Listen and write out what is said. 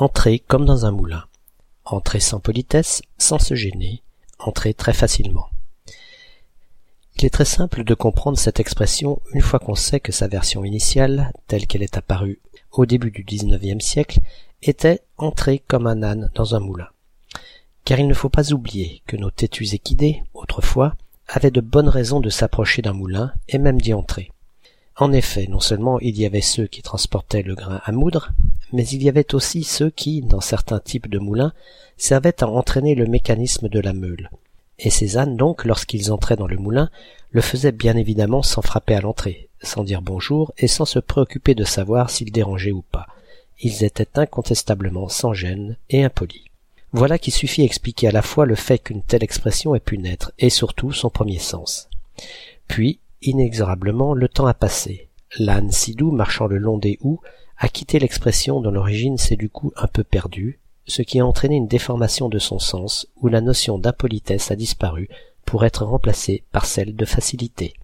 entrer comme dans un moulin, entrer sans politesse, sans se gêner, entrer très facilement. Il est très simple de comprendre cette expression une fois qu'on sait que sa version initiale, telle qu'elle est apparue au début du XIXe siècle, était entrer comme un âne dans un moulin. Car il ne faut pas oublier que nos têtus équidés, autrefois, avaient de bonnes raisons de s'approcher d'un moulin et même d'y entrer. En effet, non seulement il y avait ceux qui transportaient le grain à moudre, mais il y avait aussi ceux qui, dans certains types de moulins, servaient à entraîner le mécanisme de la meule. Et ces ânes donc, lorsqu'ils entraient dans le moulin, le faisaient bien évidemment sans frapper à l'entrée, sans dire bonjour et sans se préoccuper de savoir s'ils dérangeaient ou pas. Ils étaient incontestablement sans gêne et impolis. Voilà qui suffit expliquer à la fois le fait qu'une telle expression ait pu naître, et surtout son premier sens. Puis, inexorablement, le temps a passé. L'âne si doux marchant le long des houes a quitté l'expression dont l'origine s'est du coup un peu perdue, ce qui a entraîné une déformation de son sens, où la notion d'impolitesse a disparu pour être remplacée par celle de facilité.